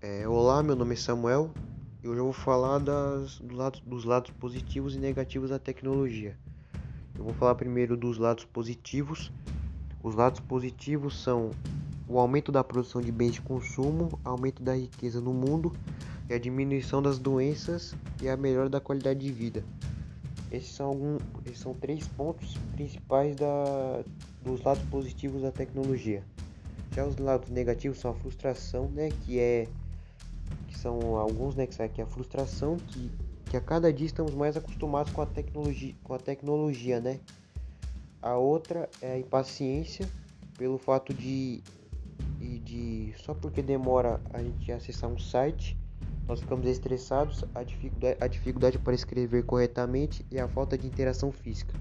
É, olá, meu nome é Samuel e hoje eu vou falar das, do lado, dos lados positivos e negativos da tecnologia. Eu vou falar primeiro dos lados positivos. Os lados positivos são o aumento da produção de bens de consumo, aumento da riqueza no mundo e a diminuição das doenças e a melhora da qualidade de vida. Esses são, algum, esses são três pontos principais da, dos lados positivos da tecnologia. Já os lados negativos são a frustração, né, que é são alguns, né, que é a frustração que, que a cada dia estamos mais acostumados com a tecnologia, com a tecnologia, né? A outra é a impaciência pelo fato de, de só porque demora a gente acessar um site, nós ficamos estressados, a dificuldade, a dificuldade para escrever corretamente e a falta de interação física.